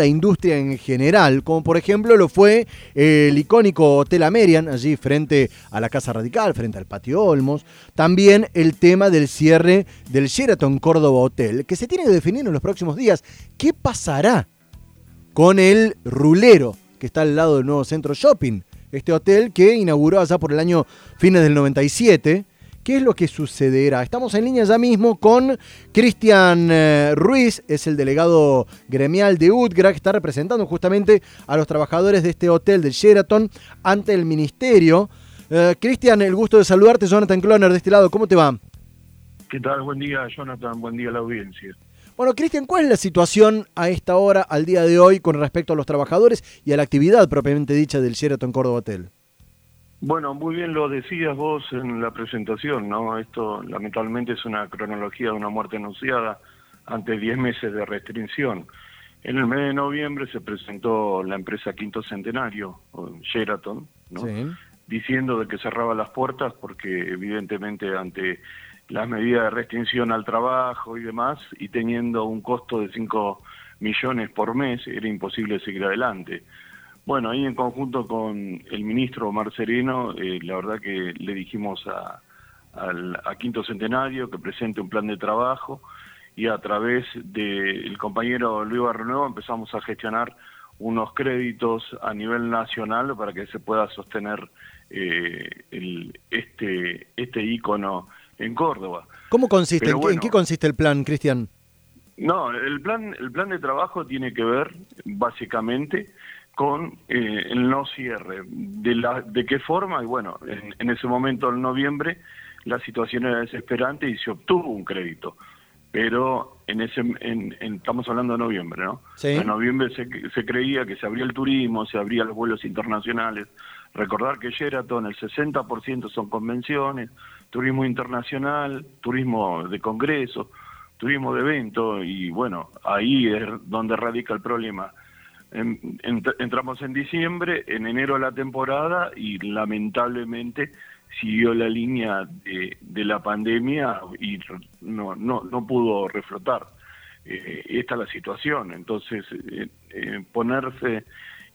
la industria en general, como por ejemplo lo fue el icónico Hotel Amerian, allí frente a la Casa Radical, frente al Patio Olmos. También el tema del cierre del Sheraton Córdoba Hotel, que se tiene que definir en los próximos días. ¿Qué pasará con el Rulero, que está al lado del nuevo centro shopping? Este hotel que inauguró allá por el año fines del 97 ¿Qué es lo que sucederá? Estamos en línea ya mismo con Cristian eh, Ruiz, es el delegado gremial de UTGRA, que está representando justamente a los trabajadores de este hotel del Sheraton ante el ministerio. Eh, Cristian, el gusto de saludarte, Jonathan Cloner de este lado, ¿cómo te va? ¿Qué tal? Buen día, Jonathan, buen día a la audiencia. Bueno, Cristian, ¿cuál es la situación a esta hora, al día de hoy, con respecto a los trabajadores y a la actividad propiamente dicha del Sheraton Córdoba Hotel? Bueno, muy bien lo decías vos en la presentación, ¿no? Esto lamentablemente es una cronología de una muerte anunciada ante 10 meses de restricción. En el mes de noviembre se presentó la empresa Quinto Centenario, Sheraton, ¿no? diciendo de que cerraba las puertas porque evidentemente ante las medidas de restricción al trabajo y demás, y teniendo un costo de 5 millones por mes, era imposible seguir adelante. Bueno, ahí en conjunto con el ministro Omar Sereno, eh, la verdad que le dijimos a, Quinto Centenario que presente un plan de trabajo y a través del compañero Luis Barrenuevo empezamos a gestionar unos créditos a nivel nacional para que se pueda sostener eh, este, este ícono en Córdoba. ¿Cómo consiste? ¿En qué consiste el plan, Cristian? No, el plan, el plan de trabajo tiene que ver básicamente con eh, el no cierre. ¿De, la, ¿De qué forma? Y bueno, en, ese momento, en noviembre, la situación era desesperante y se obtuvo un crédito. Pero en ese, en, estamos hablando de noviembre, ¿no? En noviembre se, se creía que se abría el turismo, se abrían los vuelos internacionales. Recordar que Sheraton, el 60% son convenciones, turismo internacional, turismo de congreso, turismo de evento, y bueno, ahí es donde radica el problema entramos en diciembre, en enero la temporada y lamentablemente siguió la línea de, la pandemia y no, no, no pudo reflotar. Eh, esta es la situación. Entonces, eh, eh, ponerse,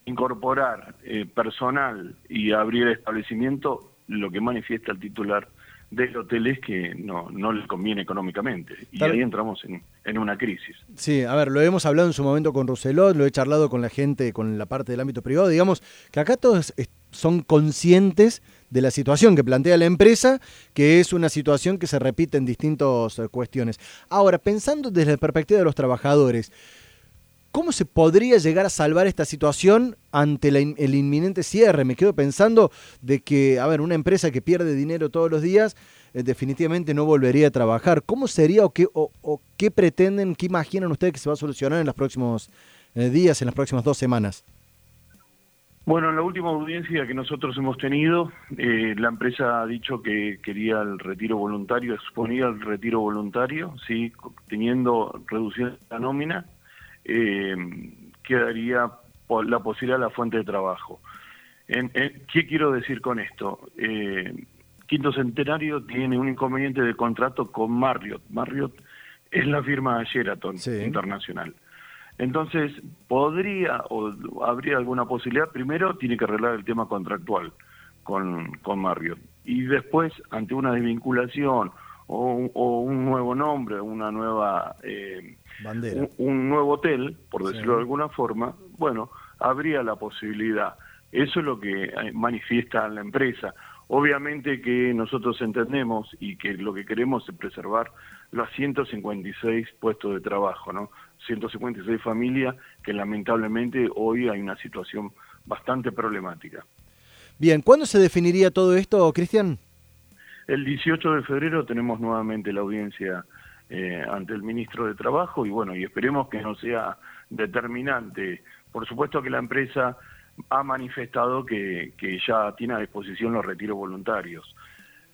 incorporar personal y abrir establecimiento, lo que manifiesta el titular del hotel es que no, no le conviene económicamente. Y ahí entramos en, una crisis. Sí, a ver, lo hemos hablado en su momento con Roselot, lo he charlado con la gente, con la parte del ámbito privado. Digamos que acá todos son conscientes de la situación que plantea la empresa, que es una situación que se repite en distintas eh, cuestiones. Ahora, pensando desde la perspectiva de los trabajadores, ¿Cómo se podría llegar a salvar esta situación ante el inminente cierre? Me quedo pensando de que, a ver, una empresa que pierde dinero todos los días eh, definitivamente no volvería a trabajar. ¿Cómo sería o qué, o, qué pretenden, qué imaginan ustedes que se va a solucionar en los próximos eh, días, en las próximas dos semanas? Bueno, en la última audiencia que nosotros hemos tenido, eh, la empresa ha dicho que quería el retiro voluntario, exponía el retiro voluntario, sí, teniendo reducción la nómina eh, quedaría la posibilidad de la fuente de trabajo. En, ¿Qué quiero decir con esto? Eh, Quinto Centenario tiene un inconveniente de contrato con Marriott. Marriott es la firma Sheraton Internacional. Entonces, podría o habría alguna posibilidad, primero tiene que arreglar el tema contractual con, con Marriott. Y después, ante una desvinculación o, un nuevo nombre, una nueva eh, Bandera. Un, nuevo hotel, por decirlo de alguna forma, bueno, habría la posibilidad. Eso es lo que eh, manifiesta la empresa. Obviamente que nosotros entendemos y que lo que queremos es preservar los 156 puestos de trabajo, ¿no? 156 familias que lamentablemente hoy hay una situación bastante problemática. Bien, ¿cuándo se definiría todo esto, Cristian? El 18 de febrero tenemos nuevamente la audiencia eh, ante el ministro de Trabajo y bueno, y esperemos que no sea determinante. Por supuesto que la empresa ha manifestado que, que ya tiene a disposición los retiros voluntarios.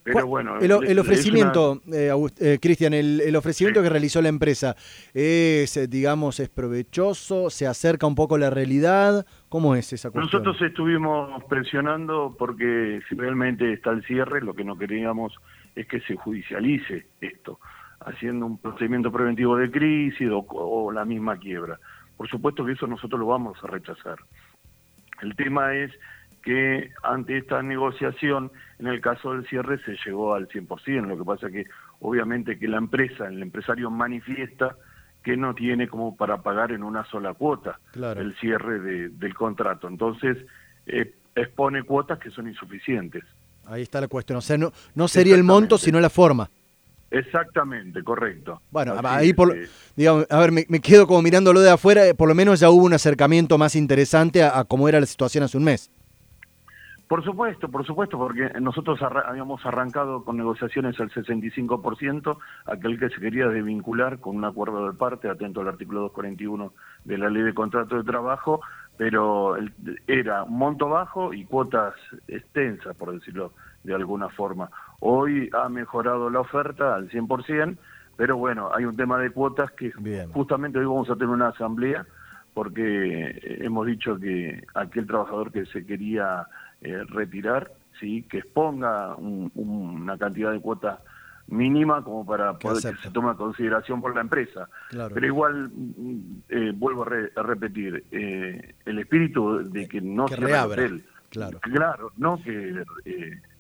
Pero bueno, el, ofrecimiento, eh, eh, Cristian, el, ofrecimiento que realizó la empresa es, digamos, es provechoso, se acerca un poco a la realidad. ¿Cómo es esa cuestión? Nosotros estuvimos presionando porque si realmente está el cierre, lo que no queríamos es que se judicialice esto, haciendo un procedimiento preventivo de crisis o, la misma quiebra. por supuesto que eso nosotros lo vamos a rechazar. El tema es que ante esta negociación, en el caso del cierre, se llegó al 100%. Lo que pasa es que obviamente que la empresa, el empresario manifiesta que no tiene como para pagar en una sola cuota el cierre del contrato. Entonces, eh, expone cuotas que son insuficientes. Ahí está la cuestión. O sea, no, no sería el monto, sino la forma. Exactamente, correcto. Bueno, ahí por, digamos, a ver, me, quedo como mirándolo de afuera, por lo menos ya hubo un acercamiento más interesante a cómo era la situación hace un mes. Por supuesto, por supuesto, porque nosotros habíamos arrancado con negociaciones al 65%, aquel que se quería desvincular con un acuerdo de parte, atento al artículo 241 de la ley de contrato de trabajo, pero era un monto bajo y cuotas extensas, por decirlo de alguna forma. Hoy ha mejorado la oferta al 100%, pero bueno, hay un tema de cuotas que justamente hoy vamos a tener una asamblea porque hemos dicho que aquel trabajador que se quería eh, retirar, sí, que exponga una cantidad de cuota mínima como para poder que se tome consideración por la empresa. Pero igual, mm, eh, vuelvo a, repetir, eh, el espíritu de que no se reabra. Claro. claro, no que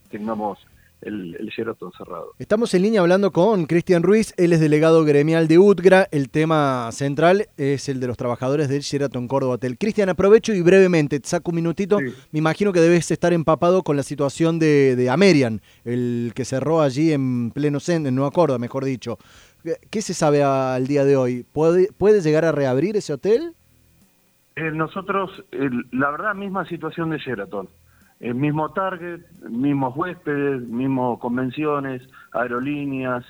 tengamos el, el Sheraton cerrado. Estamos en línea hablando con Cristian Ruiz, él es delegado gremial de UTGRA. El tema central es el de los trabajadores del Sheraton Córdoba Hotel. Cristian, aprovecho y brevemente, te saco un minutito. Me imagino que debes estar empapado con la situación de, de Amerian, el que cerró allí en pleno centro, en Nueva Córdoba, mejor dicho. ¿Qué se sabe al día de hoy? ¿Puede, puede llegar a reabrir ese hotel? Eh, nosotros, la verdad, misma situación de Sheraton el mismo target, mismos huéspedes, mismos convenciones, aerolíneas,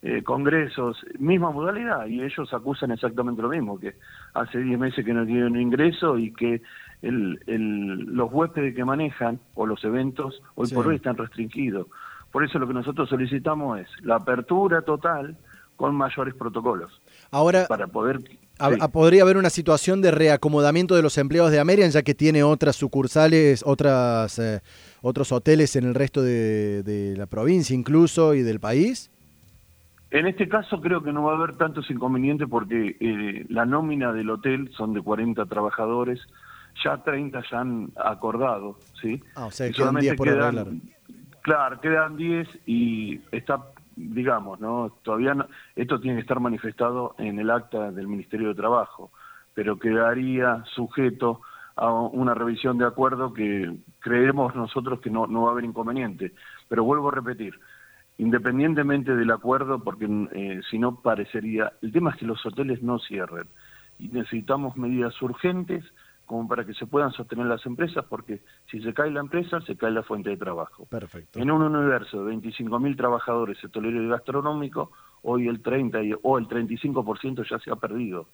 eh, congresos, misma modalidad, y ellos acusan exactamente lo mismo, que hace 10 meses que no tienen ingreso y que el, el, los huéspedes que manejan o los eventos hoy por hoy están restringidos. Por eso lo que nosotros solicitamos es la apertura total con mayores protocolos. Ahora, para poder podría haber una situación de reacomodamiento de los empleados de Amerian, ya que tiene otras sucursales, otras eh, otros hoteles en el resto de, la provincia incluso y del país. En este caso creo que no va a haber tantos inconvenientes porque eh, la nómina del hotel son de 40 trabajadores, ya 30 ya han acordado, ¿sí? Ah, o sea, quedan 10 por quedan, Claro, quedan 10 y está digamos, ¿no? Todavía esto tiene que estar manifestado en el acta del Ministerio de Trabajo, pero quedaría sujeto a una revisión de acuerdo que creemos nosotros que no, no va a haber inconveniente. Pero vuelvo a repetir, independientemente del acuerdo, porque eh, si no parecería, el tema es que los hoteles no cierren y necesitamos medidas urgentes como para que se puedan sostener las empresas, porque si se cae la empresa, se cae la fuente de trabajo. Perfecto. En un universo de 25.000 trabajadores sectorial y gastronómico, hoy el 30 o el 35% ya se ha perdido.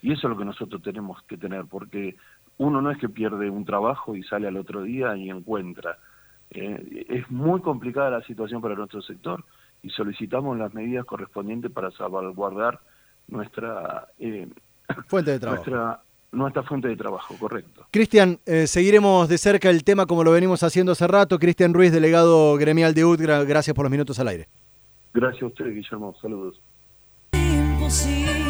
Y eso es lo que nosotros tenemos que tener, porque uno no es que pierde un trabajo y sale al otro día y encuentra. Eh, es muy complicada la situación para nuestro sector y solicitamos las medidas correspondientes para salvaguardar nuestra eh, fuente de trabajo nuestra fuente de trabajo, correcto. Cristian, eh, seguiremos de cerca el tema como lo venimos haciendo hace rato. Cristian Ruiz, delegado gremial de UTGRA, gracias por los minutos al aire. Gracias a usted, Guillermo. Saludos. Imposible.